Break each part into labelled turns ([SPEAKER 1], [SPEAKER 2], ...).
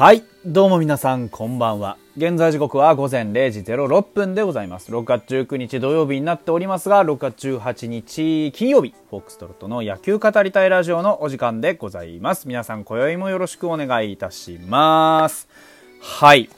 [SPEAKER 1] はい。どうも皆さん、こんばんは。現在時刻は午前0時06分でございます。6月19日土曜日になっておりますが、6月18日金曜日、フォックストロットの野球語りたいラジオのお時間でございます。皆さん、今宵もよろしくお願いいたします。はい。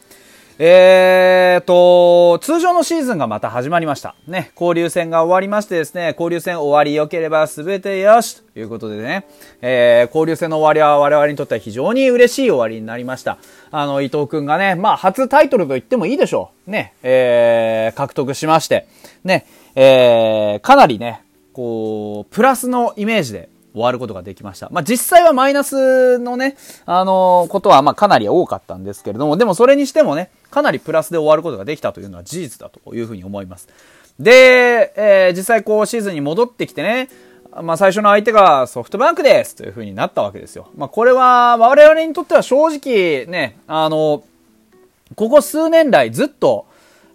[SPEAKER 1] えーと、通常のシーズンがまた始まりました。ね、交流戦が終わりましてですね、交流戦終わり良ければ全てよしということでね、えー、交流戦の終わりは我々にとっては非常に嬉しい終わりになりました。あの、伊藤くんがね、まあ、初タイトルと言ってもいいでしょう。ね、えー、獲得しまして、ね、えー、かなりね、こう、プラスのイメージで終わることができました。まあ、実際はマイナスのね、あのー、ことは、まかなり多かったんですけれども、でもそれにしてもね、かなりプラスで終わることができたというのは事実だというふうに思います。で、えー、実際こうシーズンに戻ってきてね、まあ、最初の相手がソフトバンクですというふうになったわけですよ。まあ、これは我々にとっては正直ね、あの、ここ数年来ずっと、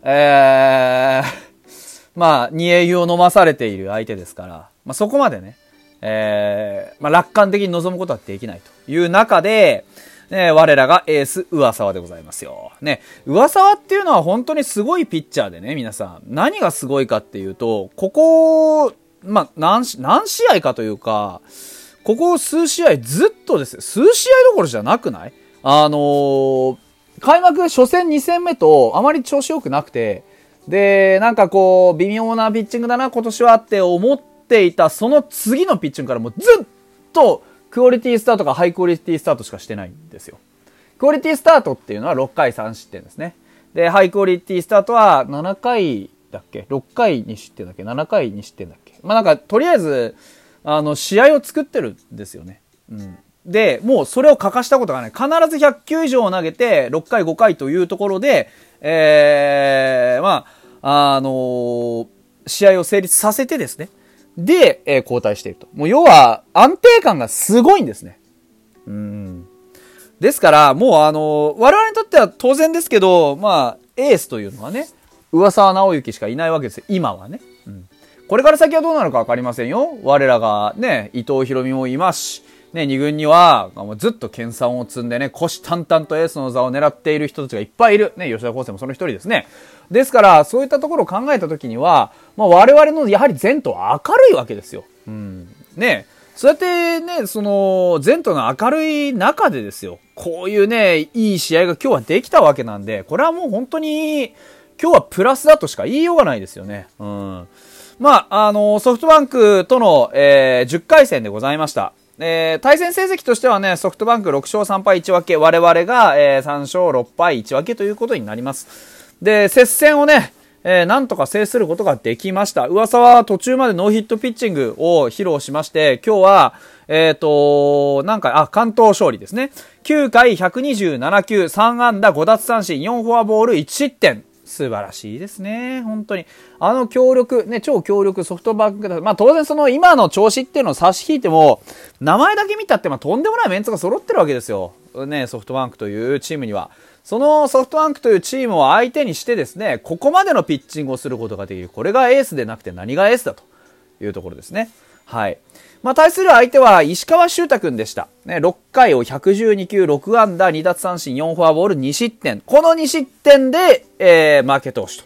[SPEAKER 1] えー、まあ、煮え湯を飲まされている相手ですから、まあ、そこまでね、えー、まあ、楽観的に臨むことはできないという中で、ね、我らがエース、上沢でございますよ。ね、上沢っていうのは本当にすごいピッチャーでね、皆さん。何がすごいかっていうと、ここ、まあ、何、何試合かというか、ここ数試合ずっとですよ。数試合どころじゃなくない？あのー、開幕初戦2戦目とあまり調子良くなくて、で、なんかこう、微妙なピッチングだな、今年はって思っていた、その次のピッチングからもうずっとクオリティスタートかハイクオリティスタートしかしてないんですよ。クオリティスタートっていうのは6回3失点ですね。で、ハイクオリティスタートは7回だっけ ?6 回2失点だっけ ?7 回2失点だっけ？まあなんか、とりあえず、あの、試合を作ってるんですよね。うん。で、もうそれを欠かしたことがない。必ず100球以上を投げて、6回5回というところで、えー、まあ、あのー、試合を成立させてですね。で、えー、交代していると。もう要は、安定感がすごいんですね。うん。ですから、もうあの、我々にとっては当然ですけど、まあ、エースというのはね、噂は直之しかいないわけですよ。今はね。うん。これから先はどうなるかわかりませんよ。我らがね、伊藤博美もいますし、ね、二軍には、ずっと研鑽を積んでね、虎視眈々とエースの座を狙っている人たちがいっぱいいる。ね、吉田康生もその一人ですね。ですから、そういったところを考えたときには、まあ、我々のやはり前途は明るいわけですよ。うん。ね、そうやってね、その、前途の明るい中でですよ。こういうね、いい試合が今日はできたわけなんで、これはもう本当に、今日はプラスだとしか言いようがないですよね。うん。まあ、あの、ソフトバンクとの、えー、10回戦でございました。えー、対戦成績としてはね、ソフトバンク6勝3敗1分け、我々が、えー、3勝6敗1分けということになります。で、接戦をね、えー、なんとか制することができました。噂は途中までノーヒットピッチングを披露しまして、今日は、えっ、ー、と、なんか、あ、関東勝利ですね。9回127球、3安打5奪三振、4フォアボール1失点。素晴らしいですね。本当に。あの強力、ね、超強力ソフトバンクだ。まあ当然その今の調子っていうのを差し引いても、名前だけ見たってまあとんでもないメンツが揃ってるわけですよ。ね、ソフトバンクというチームには。そのソフトバンクというチームを相手にしてですね、ここまでのピッチングをすることができる。これがエースでなくて何がエースだというところですね。はい。まあ、対する相手は石川修太くんでした。ね、6回を112球、6安打、2奪三振、4フォアボール、2失点。この2失点で、えー、負け投手と。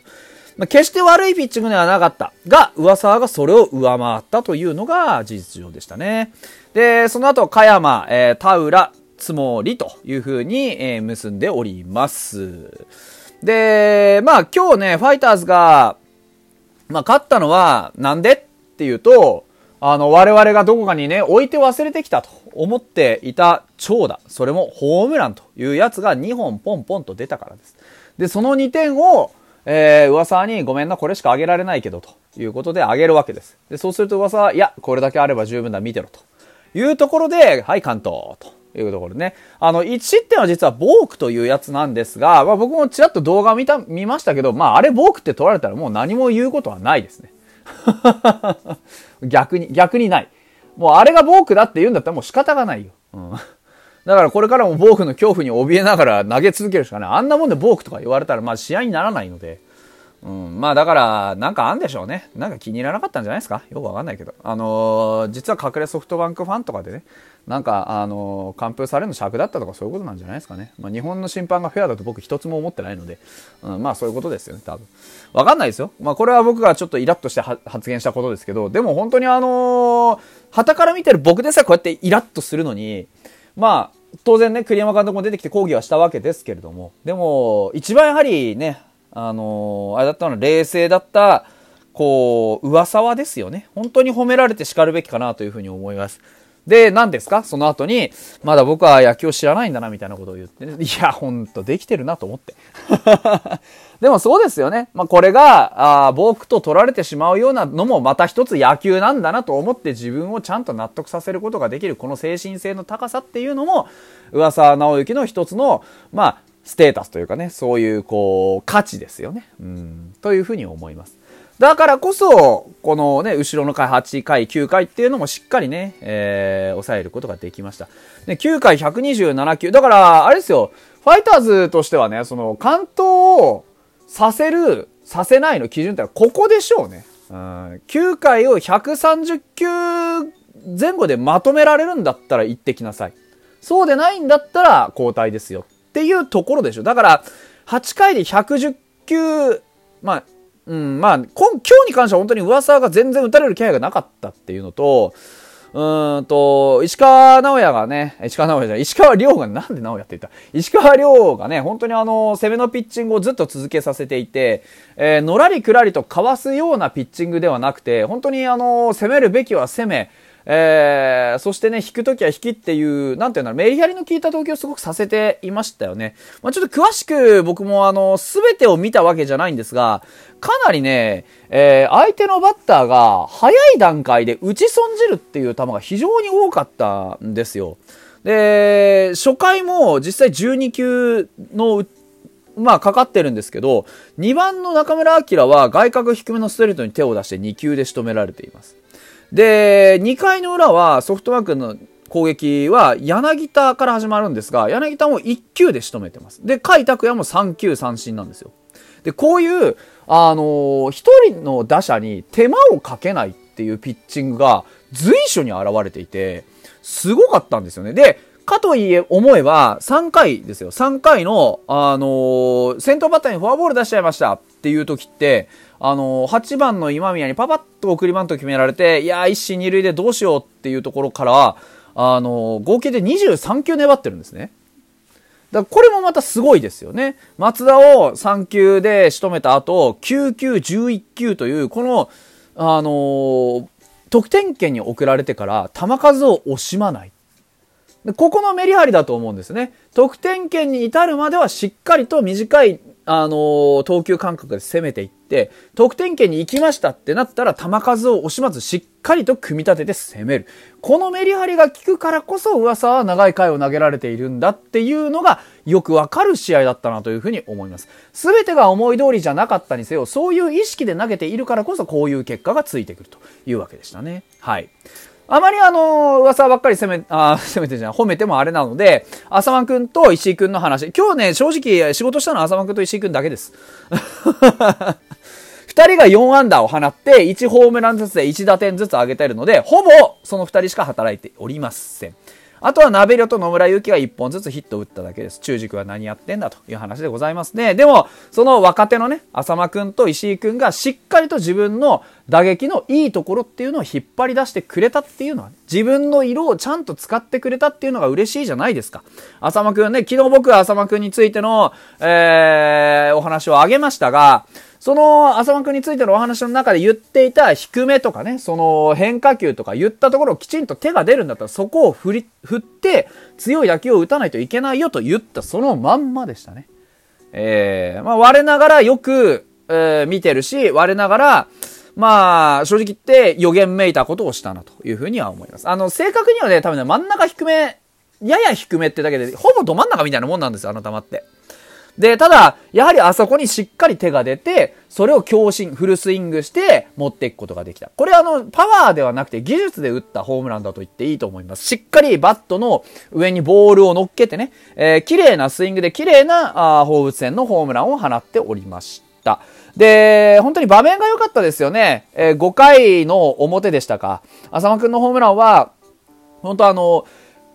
[SPEAKER 1] まあ、決して悪いピッチングではなかった。が、上沢がそれを上回ったというのが事実上でしたね。で、その後、加山、えー、田浦、つもりという風に、えー、結んでおります。で、まあ今日ね、ファイターズが、まあ勝ったのは、なんでっていうと、あの、我々がどこかにね、置いて忘れてきたと思っていた長打、それもホームランというやつが2本ポンポンと出たからです。で、その2点を、えー、噂にごめんな、これしかあげられないけど、ということであげるわけです。で、そうすると噂は、いや、これだけあれば十分だ、見てろ、というところで、はい、関東、というところね。あの、1失点は実はボークというやつなんですが、まあ僕もちらっと動画見た、見ましたけど、まああれボークって取られたらもう何も言うことはないですね。逆に、逆にない。もうあれがボークだって言うんだったらもう仕方がないよ。うん。だからこれからもボークの恐怖に怯えながら投げ続けるしかない。あんなもんでボークとか言われたらまあ試合にならないので、うん、まあだから、なんかあんでしょうね。なんか気に入らなかったんじゃないですか？よくわかんないけど。あのー、実は隠れソフトバンクファンとかでね、なんか、あのー、完封されるの尺だったとかそういうことなんじゃないですかね。まあ日本の審判がフェアだと僕一つも思ってないので、うん、まあそういうことですよね、多分。わかんないですよ。まあこれは僕がちょっとイラッとして発言したことですけど、でも本当にあのー、旗から見てる僕でさえこうやってイラッとするのに、まあ、当然ね、栗山監督も出てきて抗議はしたわけですけれども、でも、一番やはりね、あのー、あれだったの冷静だった、こう、噂はですよね。本当に褒められて叱るべきかなというふうに思います。で、何ですか？その後に、まだ僕は野球を知らないんだな、みたいなことを言って、ね、いや、ほんと、できてるなと思って。でもそうですよね。まあ、これが、あ僕と取られてしまうようなのもまた一つ野球なんだなと思って自分をちゃんと納得させることができる、この精神性の高さっていうのも、噂直之の一つの、まあ、ステータスというかね、そういうこう、価値ですよね。うん、というふうに思います。だからこそ、このね、後ろの回8回、9回っていうのもしっかりね、えー、抑えることができました。で、9回127球。だから、あれですよ、ファイターズとしてはね、その、関東をさせる、させないの基準ってのはここでしょうね。うん、9回を130球前後でまとめられるんだったら行ってきなさい。そうでないんだったら交代ですよ。っていうところでしょ。だから、8回で110球、まあ、うん、まあ、今今日に関しては本当に噂が全然打たれる気配がなかったっていうのと、うんと、石川直也がね、石川直也じゃない、石川亮が、なんで直也って言った？石川亮がね、本当にあの、攻めのピッチングをずっと続けさせていて、えー、のらりくらりとかわすようなピッチングではなくて、本当にあの、攻めるべきは攻め、えー、そしてね、引くときは引きっていう、なんていうんだろう、メリハリの効いた投球をすごくさせていましたよね。まあ、ちょっと詳しく僕もあの、すべてを見たわけじゃないんですが、かなりね、えー、相手のバッターが早い段階で打ち損じるっていう球が非常に多かったんですよ。で、初回も実際12球のまあ、かかってるんですけど、2番の中村晃は外角低めのストレートに手を出して2球で仕留められています。で、2回の裏はソフトバンクの攻撃は柳田から始まるんですが、柳田も1球で仕留めてます。で、甲斐拓也も3球三振なんですよ。で、こういう、あのー、一人の打者に手間をかけないっていうピッチングが随所に現れていて、すごかったんですよね。で、かといえ、思えば、3回ですよ。3回の、あのー、先頭バッターにフォアボール出しちゃいましたっていう時って、あの、8番の今宮にパパッと送りバント決められて、いや一死二塁でどうしようっていうところから、あの、合計で23球粘ってるんですね。だこれもまたすごいですよね。松田を3球で仕留めた後、9球、11球という、この、あのー、得点圏に送られてから球数を惜しまない。ここのメリハリだと思うんですね。得点圏に至るまではしっかりと短いあの投球間隔で攻めていって、得点圏に行きましたってなったら、球数を惜しまずしっかりと組み立てて攻める。このメリハリが効くからこそ、噂は長い回を投げられているんだっていうのが、よくわかる試合だったなというふうに思います。すべてが思い通りじゃなかったにせよ、そういう意識で投げているからこそ、こういう結果がついてくるというわけでしたね。はい。あまりあの、噂ばっかり攻め、あ、攻めてじゃない、褒めてもあれなので、浅間くんと石井くんの話。今日ね、正直仕事したのは浅間くんと石井くんだけです。二人が4アンダーを放って、1ホームランずつで1打点ずつ上げてるので、ほぼその二人しか働いておりません。あとはナベリョと野村祐希が1本ずつヒットを打っただけです。中軸は何やってんだという話でございますね。でも、その若手のね、浅間くんと石井くんがしっかりと自分の打撃のいいところっていうのを引っ張り出してくれたっていうのは、ね、自分の色をちゃんと使ってくれたっていうのが嬉しいじゃないですか。浅間くんね、昨日僕は浅間くんについての、えー、お話をあげましたが、その浅間くんについてのお話の中で言っていた低めとかね、その変化球とか言ったところをきちんと手が出るんだったらそこを振り、振って強い打球を打たないといけないよと言ったそのまんまでしたね。えー、まあ我ながらよく、えー、見てるし、我ながら、まあ、正直言って予言めいたことをしたなというふうには思います。あの、正確にはね、多分ね、真ん中低め、やや低めってだけで、ほぼど真ん中みたいなもんなんですよ、あの球って。で、ただ、やはりあそこにしっかり手が出て、それを強振、フルスイングして持っていくことができた。これあの、パワーではなくて技術で打ったホームランだと言っていいと思います。しっかりバットの上にボールを乗っけてね、えー、綺麗なスイングで綺麗な、あ放物線のホームランを放っておりました。。で、本当に場面が良かったですよね。えー、5回の表でしたか。浅間くんのホームランは、本当あの、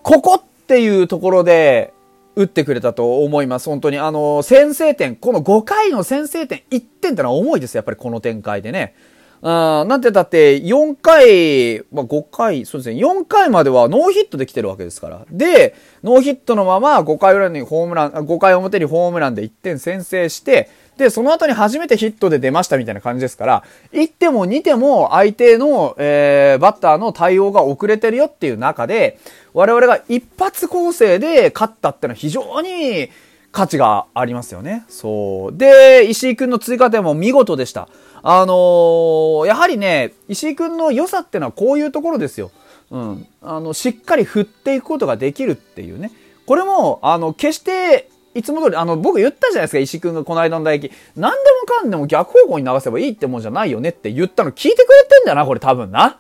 [SPEAKER 1] ここっていうところで、打ってくれたと思います。本当に。あの、先制点、この5回の先制点、1点ってのは重いですやっぱりこの展開でね。うん、なんてだって4回、まあ、5回、そうですね、4回まではノーヒットで来てるわけですから。で、ノーヒットのまま5回裏にホームラン、5回表にホームランで1点先制して、で、その後に初めてヒットで出ましたみたいな感じですから、1点も2点も相手の、えー、バッターの対応が遅れてるよっていう中で、我々が一発構成で勝ったってのは非常に価値がありますよね。そう。で、石井くんの追加点も見事でした。あのー、やはりね、石井くんの良さってのはこういうところですよ。うん。あの、しっかり振っていくことができるっていうね。これも、あの、決して、いつも通り、あの、僕言ったじゃないですか、石くんがこの間の唾液。何でもかんでも逆方向に流せばいいってもんじゃないよねって言ったの聞いてくれてんだよな、これ多分な。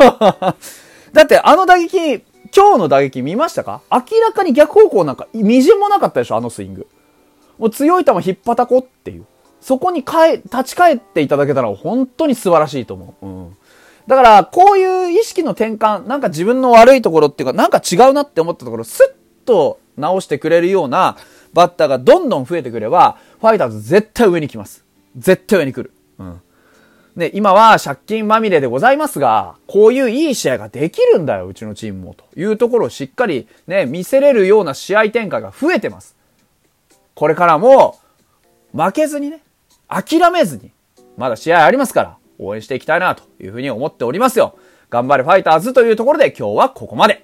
[SPEAKER 1] だってあの打撃、今日の打撃見ましたか？明らかに逆方向なんか、みじんもなかったでしょ、あのスイング。もう強い球引っ張たこっていう。そこに変え、立ち返っていただけたら本当に素晴らしいと思う。うん。だから、こういう意識の転換、なんか自分の悪いところっていうか、なんか違うなって思ったところ、スッと直してくれるようなバッターがどんどん増えてくれば、ファイターズ絶対上に来ます。絶対上に来る。うん。で、今は借金まみれでございますが、こういういい試合ができるんだよ、うちのチームも。というところをしっかりね、見せれるような試合展開が増えてます。これからも、負けずにね、諦めずに、まだ試合ありますから、応援していきたいなというふうに思っておりますよ。頑張れファイターズというところで今日はここまで。